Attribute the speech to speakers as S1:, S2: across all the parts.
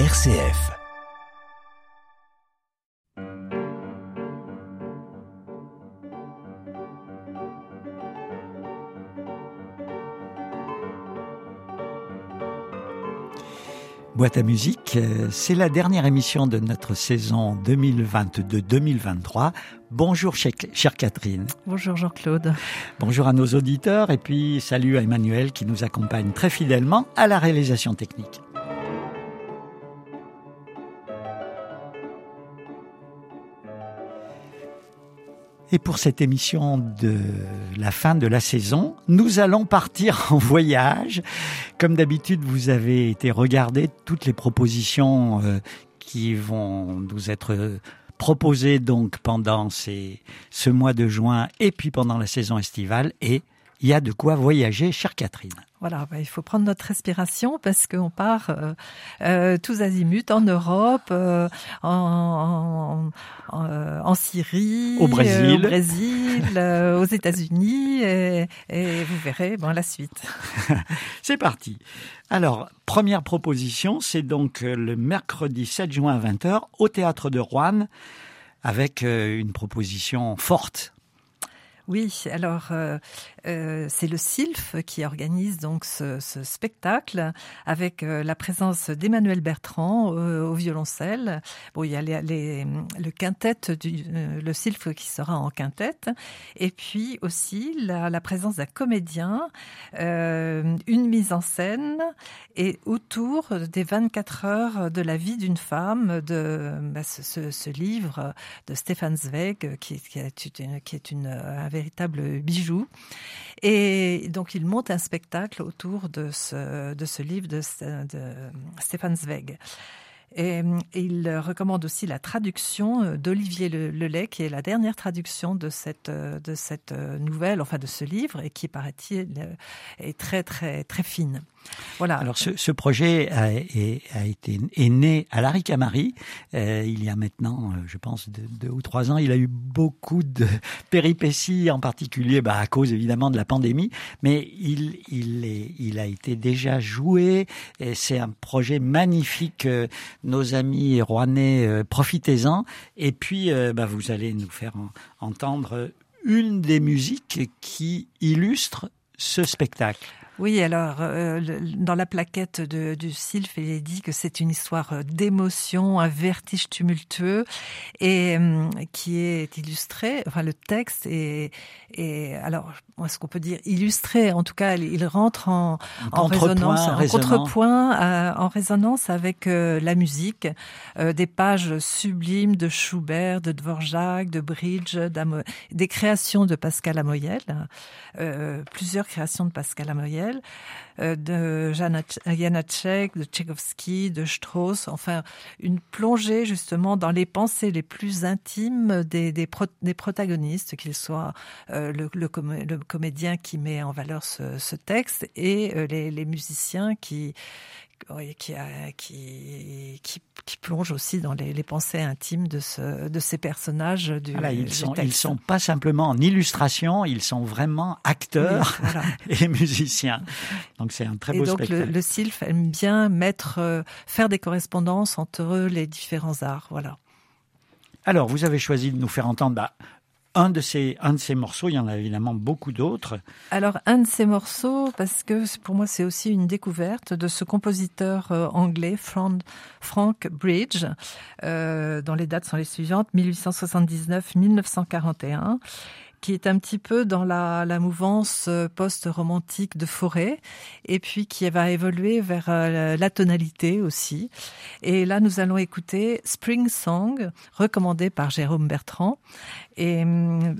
S1: RCF. Boîte à musique, euh, c'est la dernière émission de notre saison 2022-2023. Bonjour chère Catherine.
S2: Bonjour Jean-Claude.
S1: Bonjour à nos auditeurs et puis salut à Emmanuel qui nous accompagne très fidèlement à la réalisation technique. Et pour cette émission de la fin de la saison, nous allons partir en voyage. Comme d'habitude, vous avez été regarder toutes les propositions euh, qui vont nous être proposées donc pendant ces, ce mois de juin et puis pendant la saison estivale. Et il y a de quoi voyager, chère Catherine.
S2: Voilà, bah, il faut prendre notre respiration parce qu'on part euh, euh, tous azimuts en Europe, euh, en, en, Syrie,
S1: au Brésil,
S2: au Brésil, aux États-Unis, et, et, vous verrez bon, la suite.
S1: c'est parti. Alors, première proposition, c'est donc le mercredi 7 juin à 20h au théâtre de Rouen avec une proposition forte
S2: oui, alors euh, euh, c'est le SILF qui organise donc ce, spectacle avec euh, la présence d'Emmanuel Bertrand au violoncelle. Bon, il y a le quintet du le SILF qui sera en quintette, et puis aussi la, présence d'un comédien, une mise en scène et autour des 24 heures de la vie d'une femme de bah, ce, livre de Stéphane Zweig qui est une véritable bijou. Et donc, il monte un spectacle autour de ce, de ce livre de, de Stéphane Zweig. Et, il recommande aussi la traduction d'Olivier Lelay, qui est la dernière traduction de cette, de cette nouvelle, enfin de ce livre, et qui, paraît-il, est très, très, très fine.
S1: Voilà. Alors ce, ce projet a, a, été est né à l'Aricamari euh, il y a maintenant, euh, je pense, deux, ou trois ans. Il a eu beaucoup de péripéties, en particulier bah, à cause évidemment de la pandémie, mais il, il, est, il a été déjà joué. C'est un projet magnifique. Euh, nos amis rouennais, euh, profitez-en. Et puis, euh, bah, vous allez nous faire en, entendre une des musiques qui illustre ce spectacle.
S2: Oui, alors euh, dans la plaquette de, du Sylph, il est dit que c'est une histoire euh, d'émotion, un vertige tumultueux, et euh, qui est illustré. Enfin, le texte est, est alors est-ce qu'on peut dire illustré En tout cas, il rentre en, en résonance, en contrepoint, euh, en résonance avec euh, la musique, euh, des pages sublimes de Schubert, de Dvorak, de Bridge, des créations de Pascal Amoyel, plusieurs créations de Pascal Amoyel. Euh, de de Tchaïkovski, de Strauss, enfin une plongée justement dans les pensées les plus intimes des, des, pro, des protagonistes, qu'ils soient euh, le, comédien qui met en valeur ce, texte et euh, les musiciens qui qui, a, qui, qui, qui, plonge aussi dans les, les, pensées intimes de, ce, de ces personnages du,
S1: voilà, ils
S2: du
S1: sont,
S2: texte.
S1: Ils sont pas simplement en illustration, ils sont vraiment acteurs oui, voilà. et musiciens. Donc c'est un très
S2: et
S1: beau
S2: donc
S1: spectacle.
S2: Le, le SILF aime bien mettre, euh, faire des correspondances entre les différents arts. Voilà.
S1: Alors, vous avez choisi de nous faire entendre bah, un de ces un de ces morceaux, il y en a évidemment beaucoup d'autres.
S2: Alors un de ces morceaux, parce que pour moi c'est aussi une découverte de ce compositeur euh, anglais Frank, Bridge, euh, dont les dates sont les suivantes 1879-1941 qui est un petit peu dans la, la mouvance euh, post-romantique de Forêt, et puis qui va évoluer vers euh, la tonalité aussi. Et là, nous allons écouter Spring Song, recommandé par Jérôme Bertrand. Et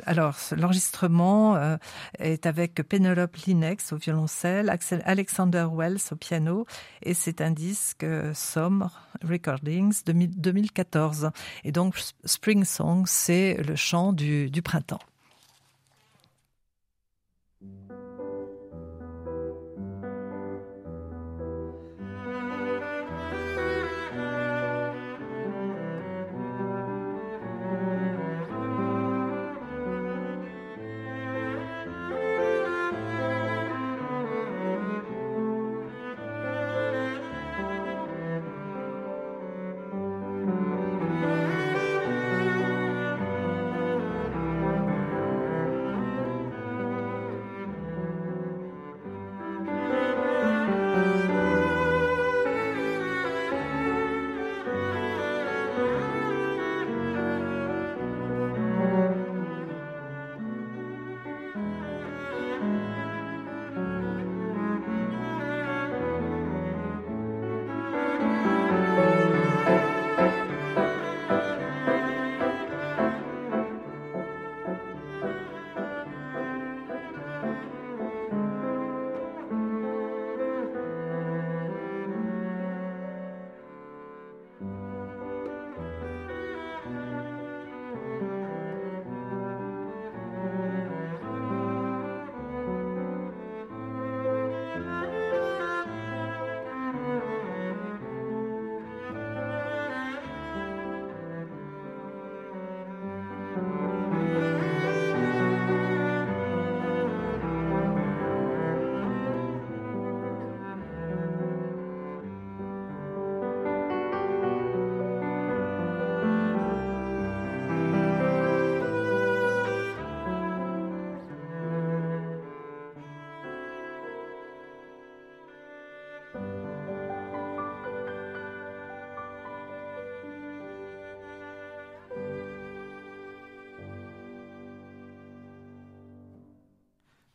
S2: alors, l'enregistrement euh, est avec Penelope Linex au violoncelle, Alexander Wells au piano, et c'est un disque Somme Recordings 2014. Et donc, Spring Song, c'est le chant du, du printemps.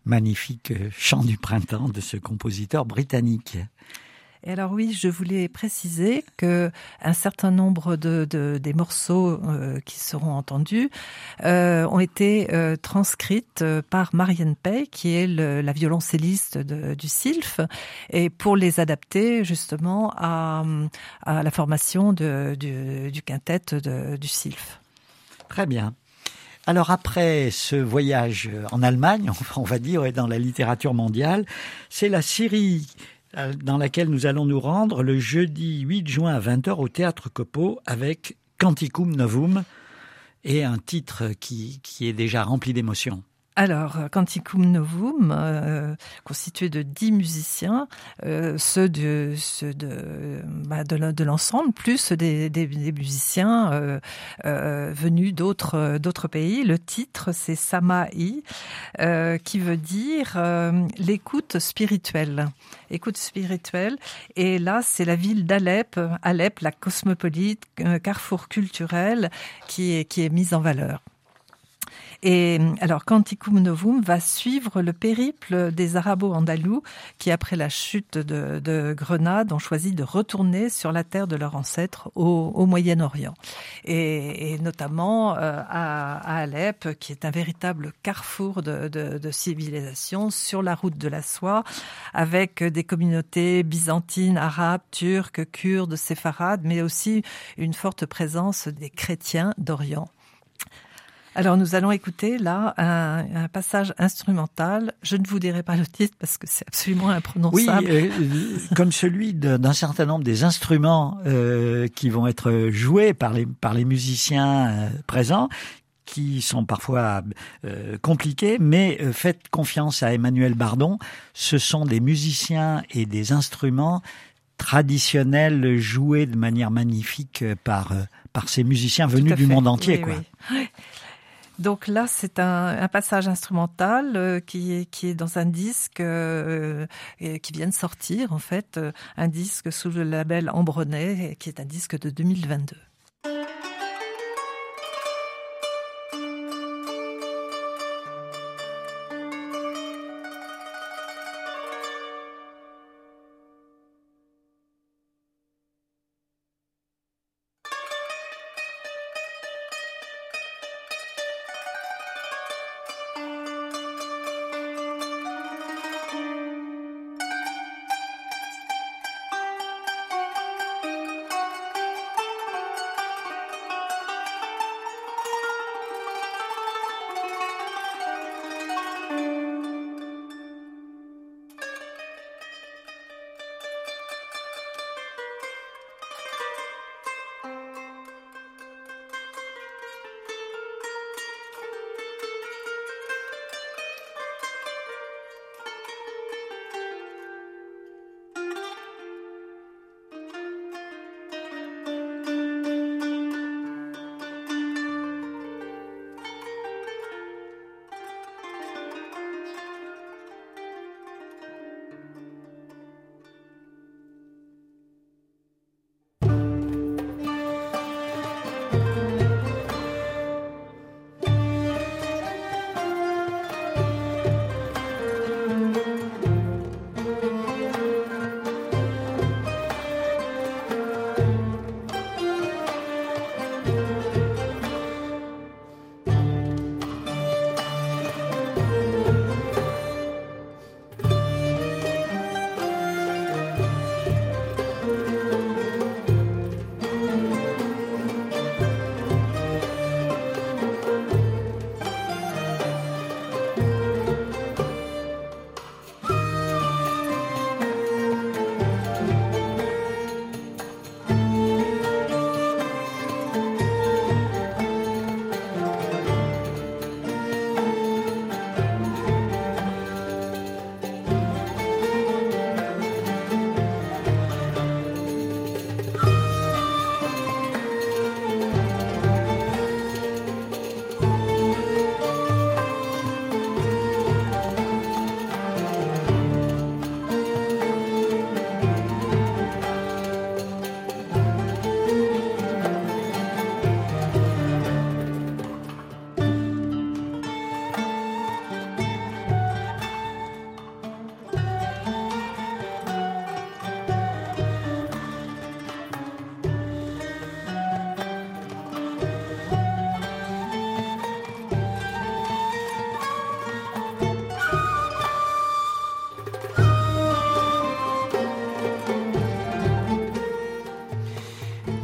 S1: Magnifique chant du printemps de ce compositeur britannique.
S2: Et alors oui, je voulais préciser que un certain nombre de, de des morceaux euh, qui seront entendus euh, ont été euh, transcrites euh, par Marianne Pay, qui est le, la violoncelliste de, du SILF, et pour les adapter justement à, à la formation de, du, du quintet du SILF.
S1: Très bien. Alors après ce voyage en Allemagne, on va dire, dans la littérature mondiale, c'est la Syrie euh, dans laquelle nous allons nous rendre le jeudi 8 juin à 20h au Théâtre Copo avec Canticum Novum et un titre qui, qui est déjà rempli d'émotions.
S2: Alors, Canticum Novum, euh, constitué de dix musiciens, euh, ceux de, bah, de, l'ensemble, plus des, musiciens euh, euh, venus d'autres pays. Le titre, c'est Samaï, euh, qui veut dire euh, l'écoute spirituelle. Écoute spirituelle. Et là, c'est la ville d'Alep, Alep, la cosmopolite, carrefour culturel, qui est, qui est mise en valeur. Et alors, Canticum Novum va suivre le périple des Arabo-Andalous qui, après la chute de, de, Grenade, ont choisi de retourner sur la terre de leurs ancêtres au, Moyen-Orient. Et, notamment euh, à, Alep, qui est un véritable carrefour de, de, de, civilisation sur la route de la soie, avec des communautés byzantines, arabes, turques, kurdes, séfarades, mais aussi une forte présence des chrétiens d'Orient. Alors nous allons écouter là un, un, passage instrumental. Je ne vous dirai pas le titre parce que c'est absolument imprononçable.
S1: Oui, euh, comme celui d'un certain nombre des instruments euh, qui vont être joués par les, par les musiciens euh, présents qui sont parfois euh, compliqués, mais euh, faites confiance à Emmanuel Bardon. Ce sont des musiciens et des instruments traditionnels joués de manière magnifique par par ces musiciens venus du monde entier,
S2: oui,
S1: quoi.
S2: Oui. Donc là, c'est un, passage instrumental euh, qui, est, qui est dans un disque euh, qui vient de sortir, en fait, euh, un disque sous le label Ambronnet, qui est un disque de 2022.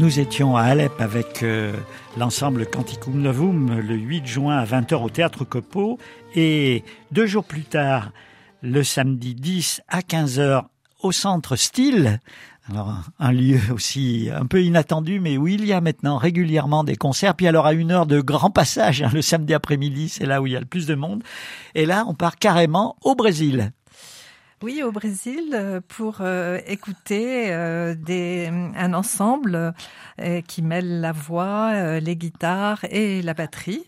S1: Nous étions à Alep avec euh, l'ensemble Canticum Novum le 8 juin à 20h au Théâtre Copeau et deux jours plus tard, le samedi 10 à 15h au Centre Style. Alors, un lieu aussi un peu inattendu, mais où il y a maintenant régulièrement des concerts. Puis alors, à une heure de grand passage, hein, le samedi après-midi, c'est là où il y a le plus de monde. Et là, on part carrément au Brésil.
S2: Oui, au Brésil, euh, pour euh, écouter euh, un ensemble qui mêle la voix, les guitares et la batterie.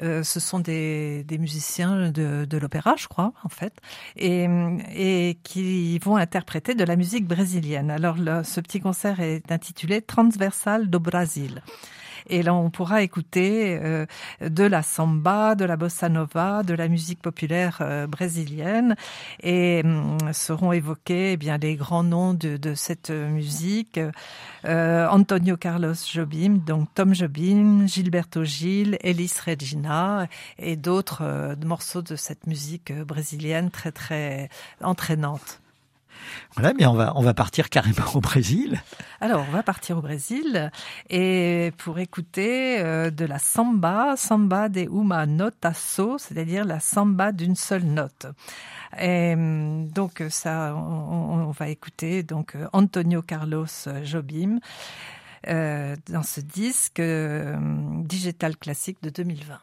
S2: ce sont des, musiciens de, l'opéra, je crois, en fait, et qui vont interpréter de la musique brésilienne. Alors, ce petit concert est intitulé Transversal do Brasil. Et là, on pourra écouter euh, de la samba, de la bossa nova, de la musique populaire euh, brésilienne, et hum, seront évoqués eh bien les grands noms de, de cette musique. Euh, Antonio Carlos Jobim, donc Tom Jobim, Gilberto Gil, Elis Regina et d'autres morceaux de cette musique brésilienne très très entraînante.
S1: Voilà, bien on va on va partir carrément au Brésil.
S2: Alors on va partir au Brésil et pour écouter euh, de la samba, samba de uma nota so, c'est-à-dire la samba d'une seule note. Et donc ça, on, va écouter donc Antonio Carlos Jobim euh, dans ce disque euh, digital classique de 2020.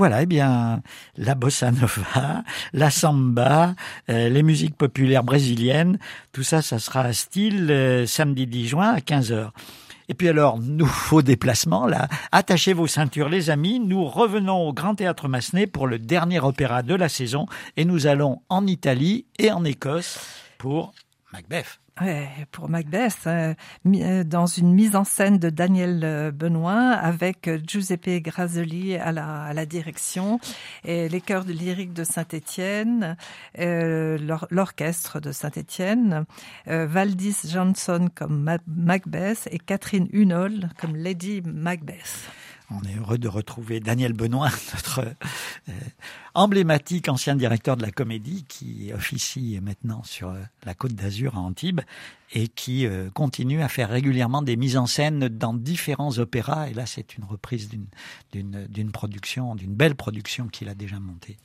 S1: Voilà, eh bien, la bossa nova, la samba, euh, les musiques populaires brésiliennes, tout ça, ça sera à style euh, samedi 10 juin à 15h. Et puis alors, nouveau déplacement, là. Attachez vos ceintures, les amis. Nous revenons au Grand Théâtre Massenet pour le dernier opéra de la saison. Et nous allons en Italie et en Écosse pour Macbeth
S2: pour Macbeth, euh, euh, dans une mise en scène de Daniel euh, Benoît avec Giuseppe Grazzoli à la, direction et les chœurs de lyrique de Saint-Étienne, l'orchestre de Saint-Étienne, Valdis Johnson comme Macbeth et Catherine Hunol comme Lady Macbeth.
S1: On est heureux de retrouver Daniel Benoît, notre emblématique ancien directeur de la comédie qui officie maintenant sur euh, la côte d'Azur à Antibes et qui euh, continue à faire régulièrement des mises en scène dans différents opéras. Et là, c'est une reprise d'une production, d'une belle production qu'il a déjà montée.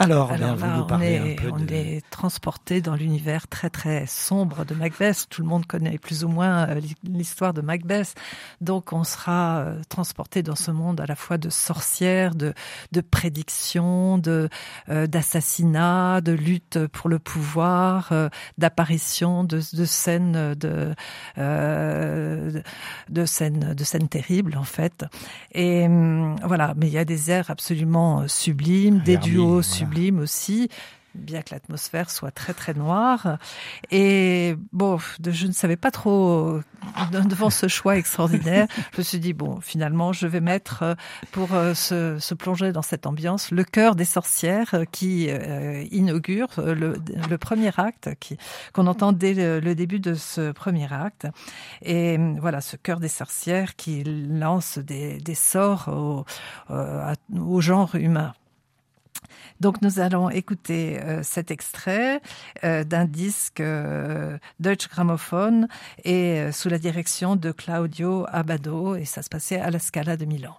S1: Alors,
S2: Alors
S1: vous
S2: là,
S1: nous
S2: on est,
S1: un peu
S2: on
S1: de...
S2: est transporté dans l'univers très très sombre de Macbeth. Tout le monde connaît plus ou moins euh, l'histoire de Macbeth. Donc on sera euh, transporté dans ce monde à la fois de sorcières, de, de prédictions, de euh, d'assassinats, de lutte pour le pouvoir, euh, d'apparitions, de, de scènes de, euh, de scènes de scènes terribles en fait. Et hum, voilà, mais il y a des airs absolument sublimes, des duos
S1: voilà.
S2: Aussi bien que l'atmosphère soit très très noire. Et bon, je ne savais pas trop devant ce choix extraordinaire. Je me suis dit bon, finalement, je vais mettre euh, pour euh, se, se plonger dans cette ambiance le cœur des sorcières euh, qui inaugure le, premier acte qu'on entend dès le, début de ce premier acte. Et voilà, ce cœur des sorcières qui lance des, sorts au genre humain. Donc nous allons écouter euh, cet extrait euh, d'un disque euh, Deutsche Grammophon et euh, sous la direction de Claudio Abbado et ça se passait à la Scala de Milan.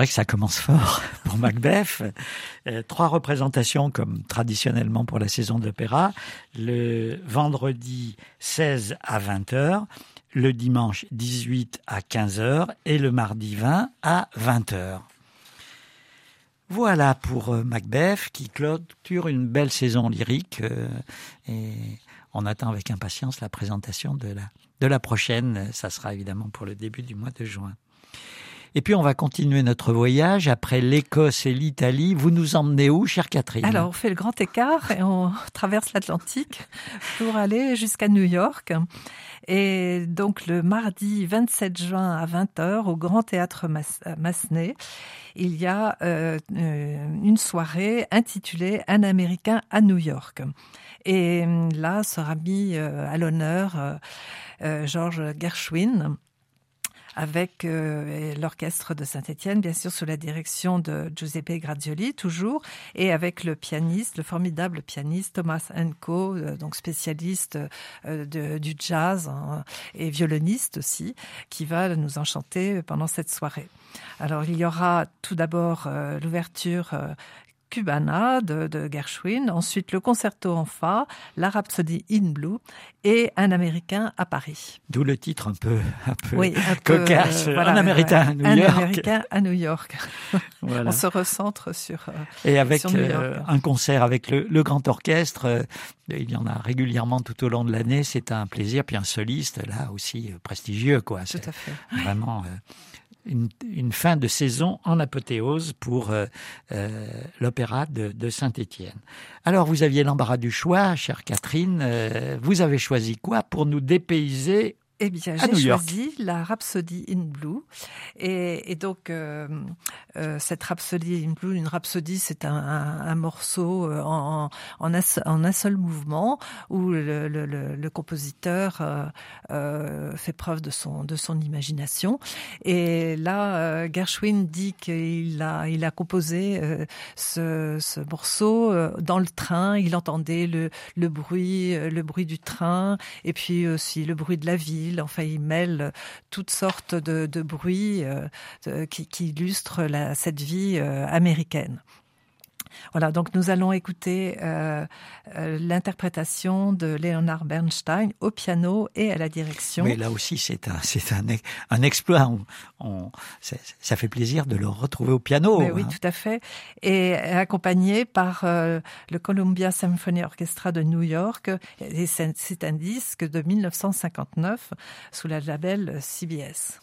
S1: Vrai que ça commence fort pour Macbeth. Euh, trois représentations comme traditionnellement pour la saison d'opéra. Le vendredi 16 à 20h, le dimanche 18 à 15h et le mardi 20 à 20h. Voilà pour euh, Macbeth qui clôture une belle saison lyrique euh, et on attend avec impatience la présentation de la, de la prochaine. Ça sera évidemment pour le début du mois de juin. Et puis on va continuer notre voyage après l'Écosse et l'Italie. Vous nous emmenez où, chère Catherine?
S2: Alors on fait le grand écart et on traverse l'Atlantique pour aller jusqu'à New York. Et donc le mardi 27 juin à 20h au Grand Théâtre Massenet, il y a euh, euh, une soirée intitulée Un Américain à New York. Et là sera mis euh, à l'honneur George Gershwin avec euh, l'orchestre de Saint-Étienne, bien sûr sous la direction de Giuseppe Grazioli toujours, et avec le pianiste, le formidable pianiste Thomas Enko, euh, donc spécialiste euh, du jazz hein, et violoniste aussi, qui va nous enchanter pendant cette soirée. Alors il y aura tout d'abord l'ouverture Cubana de, Gershwin, ensuite le concerto en fa, la Rhapsody in Blue et un Américain à Paris.
S1: D'où le titre un peu, un peu cocasse, euh, un Américain à New
S2: un
S1: York.
S2: Américain à New York. On se recentre sur euh,
S1: et avec euh, un concert avec le, le grand orchestre. il y en a régulièrement tout au long de l'année. C'est un plaisir. Puis un soliste là aussi prestigieux, quoi.
S2: Tout à fait.
S1: Vraiment une, fin de saison en apothéose pour euh, euh, l'opéra de, Saint-Étienne. Alors, vous aviez l'embarras du choix, chère Catherine. Euh, vous avez choisi quoi pour nous dépayser
S2: eh bien, j'ai choisi la Rhapsody in Blue. Et, et donc, euh, euh, cette Rhapsody in Blue, une rhapsodie, c'est un, un, un, morceau euh, en, en, un, en, un, seul mouvement où le, le, le, le compositeur euh, fait preuve de son, de son imagination. Et là, Gershwin dit qu'il a, il a composé ce, ce, morceau dans le train. Il entendait le, le bruit, le bruit du train, et puis aussi le bruit de la ville Enfin, il mêle toutes sortes de, bruits euh, qui, illustrent cette vie euh, américaine. Voilà, donc nous allons écouter euh, euh, l'interprétation de Leonard Bernstein au piano et à la direction.
S1: Mais là aussi, c'est un, c'est un, un exploit. On, ça fait plaisir de le retrouver au piano.
S2: Oui, hein. tout à fait. Et accompagné par euh, le Columbia Symphony Orchestra de New York. Et c'est un disque de 1959 sous la label CBS.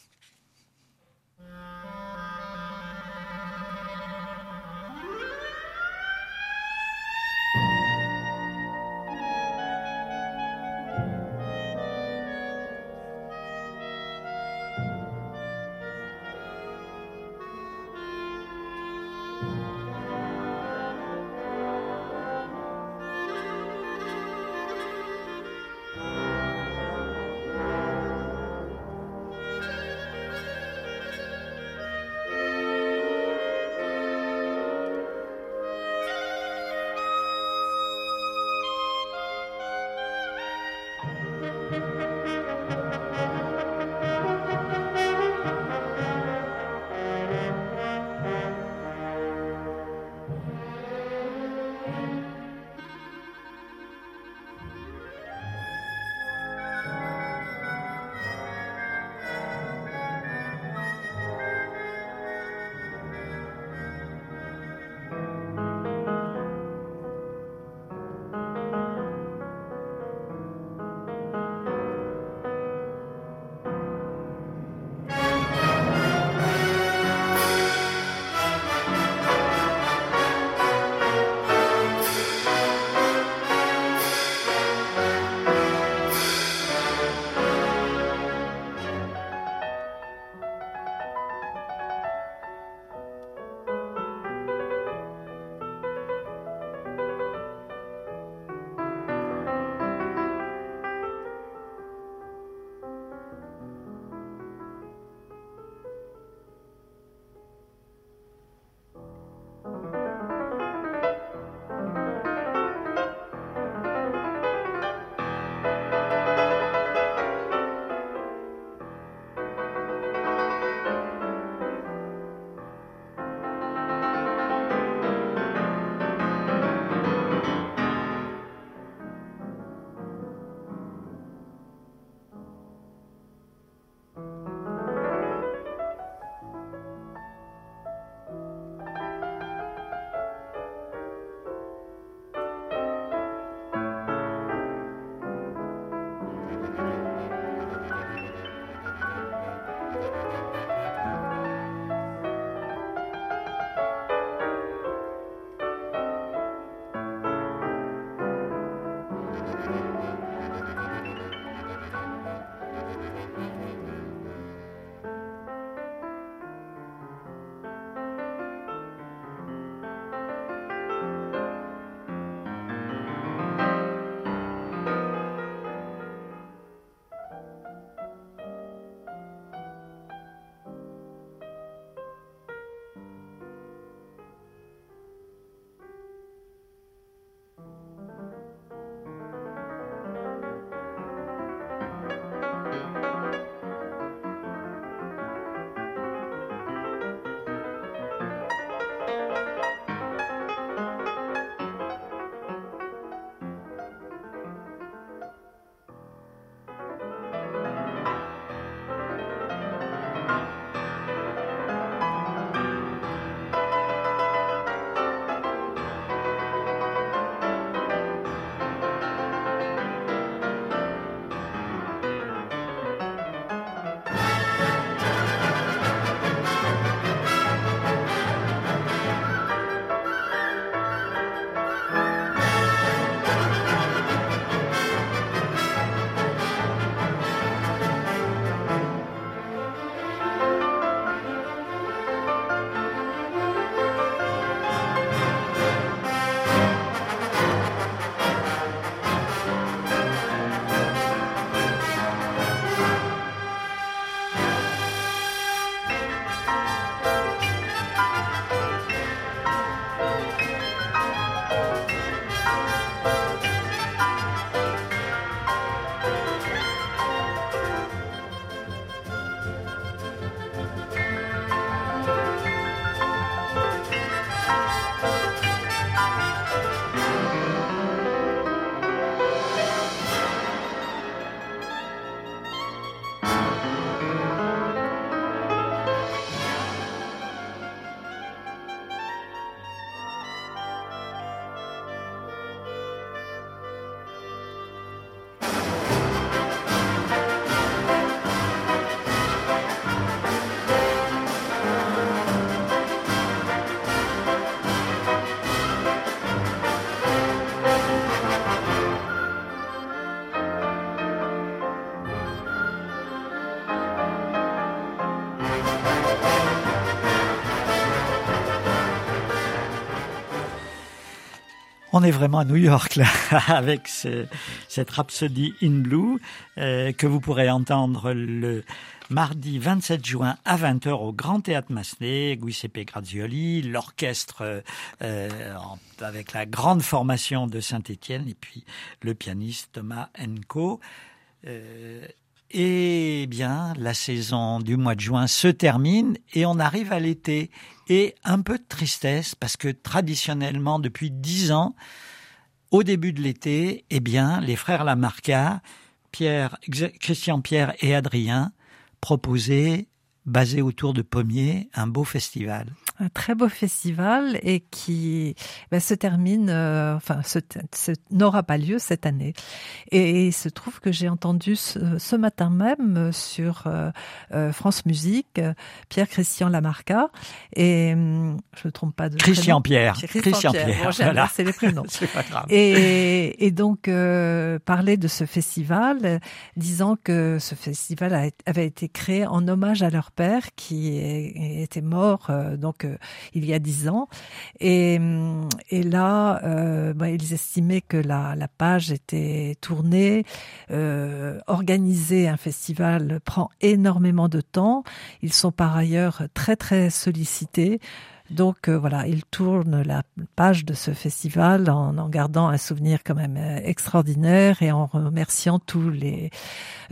S1: On est vraiment à New York là, avec ce, cette Rhapsody in Blue euh, que vous pourrez entendre le mardi 27 juin à 20h au Grand Théâtre Massenet, Giuseppe Grazioli, l'orchestre euh, avec la grande formation de Saint-Étienne et puis le pianiste Thomas Enco. Euh, et bien, la saison du mois de juin se termine et on arrive à l'été. Et un peu de tristesse parce que traditionnellement, depuis dix ans, au début de l'été, eh bien, les frères Lamarca, Christian Pierre et Adrien proposaient basé autour de pommiers, un beau festival.
S2: Un très beau festival et qui ben, se termine, euh, enfin, ce, n'aura pas lieu cette année. Et, il se trouve que j'ai entendu ce, matin même sur euh, euh, France Musique Pierre Christian Lamarca et hum, je ne trompe pas de
S1: Christian Pierre. Christian,
S2: Pierre. voilà. c'est les prénoms.
S1: pas grave.
S2: Et, et donc parler de ce festival, disant que ce festival avait été créé en hommage à leur père qui était mort euh, donc euh, il y a dix ans. Et, là euh, bah, ils estimaient que la, la page était tournée organiser un festival prend énormément de temps. Ils sont par ailleurs très très sollicités donc euh, voilà, il tourne la page de ce festival en, gardant un souvenir quand même euh, extraordinaire et en remerciant tous les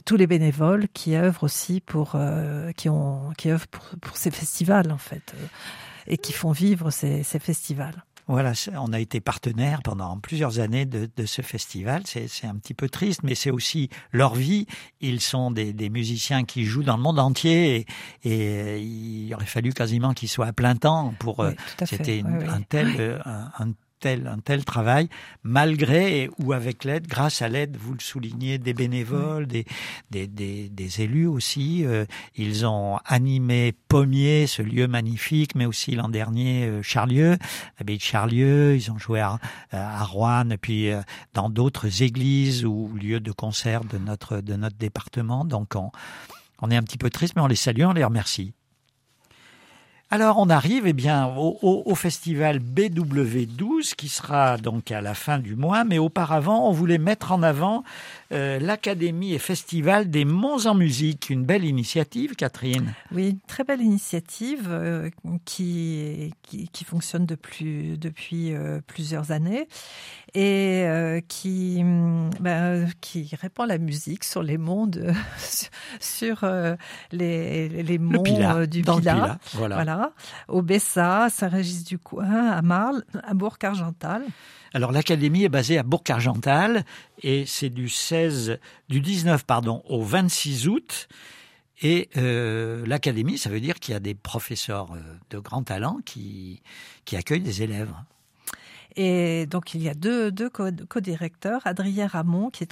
S2: tous les bénévoles qui œuvrent aussi pour euh, qui ont qui œuvrent pour, ces festivals en fait et qui font vivre ces festivals.
S1: Voilà, on a été partenaire pendant plusieurs années de, de ce festival. C'est un petit peu triste, mais c'est aussi leur vie. Ils sont des, des, musiciens qui jouent dans le monde entier et, et il aurait fallu quasiment qu'ils soient à plein temps pour.
S2: Oui,
S1: C'était un tel, euh, un, un tel, un tel travail, malgré ou avec l'aide, grâce à l'aide, vous le soulignez, des bénévoles, des, des, des, des, élus aussi. Euh, ils ont animé Pommier, ce lieu magnifique, mais aussi l'an dernier euh, Charlieu, l'abbaye de Charlieu. Ils ont joué à, à Rouen, et puis euh, dans d'autres églises ou lieux de concert de notre, de notre département. Donc on, on est un petit peu triste, mais on les salue, on les remercie. Alors on arrive eh bien au, au, au, festival BW12 qui sera donc à la fin du mois, mais auparavant on voulait mettre en avant euh, l'Académie et Festival des Monts en musique, une belle initiative, Catherine.
S2: Oui, très belle initiative euh, qui, qui, qui fonctionne depuis depuis euh, plusieurs années et qui ben, qui répand la musique sur les monts de, sur les les monts
S1: Pilat,
S2: du Pilat,
S1: voilà.
S2: voilà, au Bessa, à Saint-Régis-du-Coin, à Marle, à Bourg-Argental.
S1: Alors l'académie est basée à Bourg-Argental et c'est du 16 du 19 pardon au 26 août. Et euh, l'académie, ça veut dire qu'il y a des professeurs euh, de grand talent qui, qui accueillent des élèves.
S2: Et donc, il y a deux, deux co-directeurs, Adrien Ramon, qui est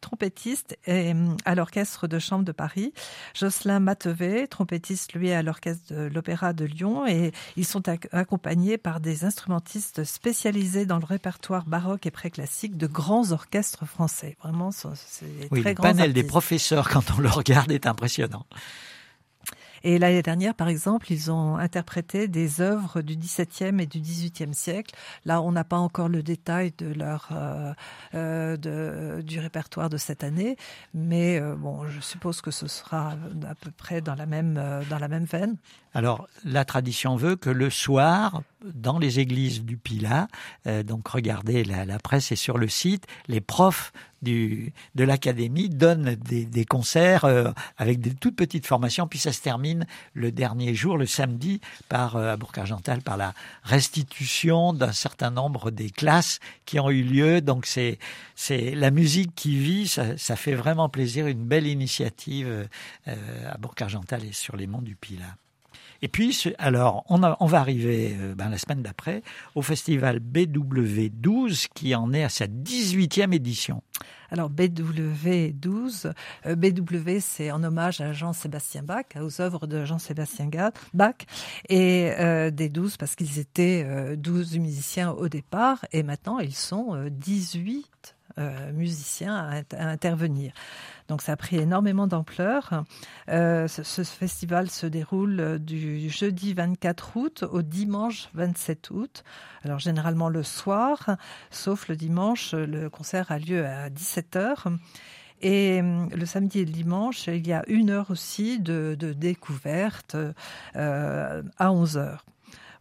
S2: trompettiste et, à l'Orchestre de Chambre de Paris, Jocelyn Matevet, trompettiste, lui, à l'Orchestre de l'Opéra de Lyon, et ils sont accompagnés par des instrumentistes spécialisés dans le répertoire baroque et préclassique de grands orchestres français. Vraiment, c'est
S1: oui,
S2: très
S1: le panel
S2: artistes.
S1: des professeurs, quand on le regarde, est impressionnant.
S2: Et l'année dernière, par exemple, ils ont interprété des œuvres du XVIIe et du XVIIIe siècle. Là, on n'a pas encore le détail de leur euh, euh, du répertoire de cette année, mais euh, bon, je suppose que ce sera à peu près dans la même veine.
S1: Alors, la tradition veut que le soir, dans les églises du Pilat, donc regardez, la, la, presse est sur le site, les profs du, de l'académie donnent des, des concerts euh, avec des toutes petites formations, puis ça se termine le dernier jour, le samedi, par euh, à Bourg-Argental, par la restitution d'un certain nombre des classes qui ont eu lieu. Donc c'est c'est la musique qui vit, ça, ça, fait vraiment plaisir, une belle initiative euh, à Bourg-Argental et sur les monts du Pilat. Et puis, alors, on, va arriver euh, ben, la semaine d'après au festival BW12 qui en est à sa 18e édition.
S2: Alors BW12, euh, BW c'est en hommage à Jean-Sébastien Bach, aux œuvres de Jean-Sébastien Bach, et euh, des 12 parce qu'ils étaient euh, 12 musiciens au départ, et maintenant ils sont 18 musiciens à, intervenir. Donc ça a pris énormément d'ampleur. ce, ce, festival se déroule du jeudi 24 août au dimanche 27 août. Alors généralement le soir, sauf le dimanche, le concert a lieu à 17h. Et euh, le samedi et le dimanche, il y a une heure aussi de, découverte euh, à 11 heures.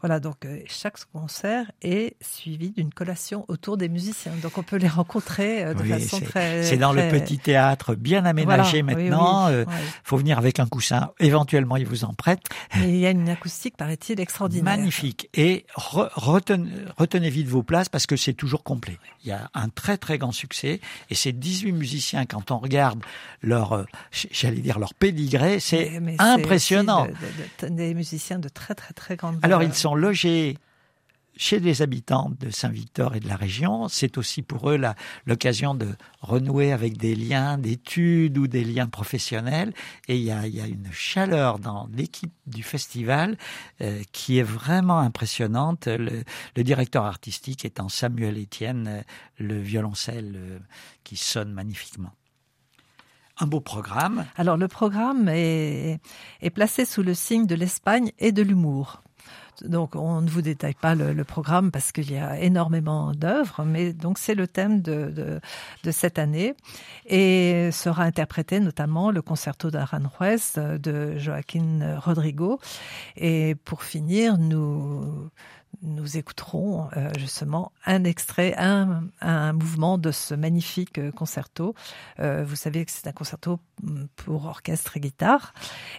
S2: Voilà, donc euh, chaque concert est suivi d'une collation autour des musiciens. Donc on peut les rencontrer euh, de façon très.
S1: C'est dans le petit théâtre bien aménagé maintenant. Il euh, faut venir avec un coussin. Éventuellement, ils vous en prêtent.
S2: Il y a une acoustique, paraît-il, extraordinaire.
S1: Magnifique. Et retenez, retenez vite vos places parce que c'est toujours complet. Il y a un très très grand succès. Et ces 18 musiciens, quand on regarde leur, j'allais dire leur pédigré, c'est impressionnant.
S2: des musiciens de très très très grande.
S1: Alors ils sont logés chez les habitants de Saint-Victor et de la région. C'est aussi pour eux l'occasion de renouer avec des liens d'études ou des liens professionnels. Et il y a, une chaleur dans l'équipe du festival euh, qui est vraiment impressionnante. Le, directeur artistique étant Samuel Etienne, euh, le violoncelle euh, qui sonne magnifiquement un beau programme.
S2: Alors le programme est placé sous le signe de l'Espagne et de l'humour. Donc, on ne vous détaille pas le, programme parce qu'il y a énormément d'œuvres, mais donc c'est le thème de, de, cette année et sera interprété notamment le concerto d'Aranjuez de Joaquín Rodrigo. Et pour finir, nous nous écouterons euh, justement un extrait, un, un, mouvement de ce magnifique euh, concerto. Euh, vous savez que c'est un concerto mm, pour orchestre et guitare.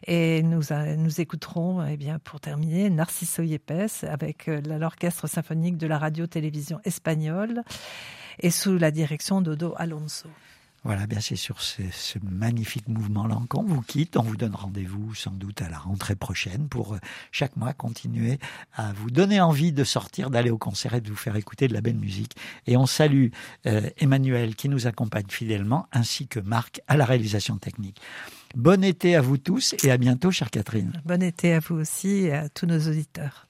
S2: Et nous, nous écouterons, eh bien, pour terminer, Narciso Yepes avec l'orchestre symphonique de la radio-télévision espagnole et sous la direction d'Odo Alonso.
S1: Voilà, bien c'est sur ce, magnifique mouvement-là qu'on vous quitte. On vous donne rendez-vous sans doute à la rentrée prochaine pour euh, chaque mois continuer à vous donner envie de sortir, d'aller au concert et de vous faire écouter de la belle musique. Et on salue euh, Emmanuel qui nous accompagne fidèlement, ainsi que Marc à la réalisation technique. Bon été à vous tous et à bientôt, chère Catherine.
S2: Bon été à vous aussi et à tous nos auditeurs.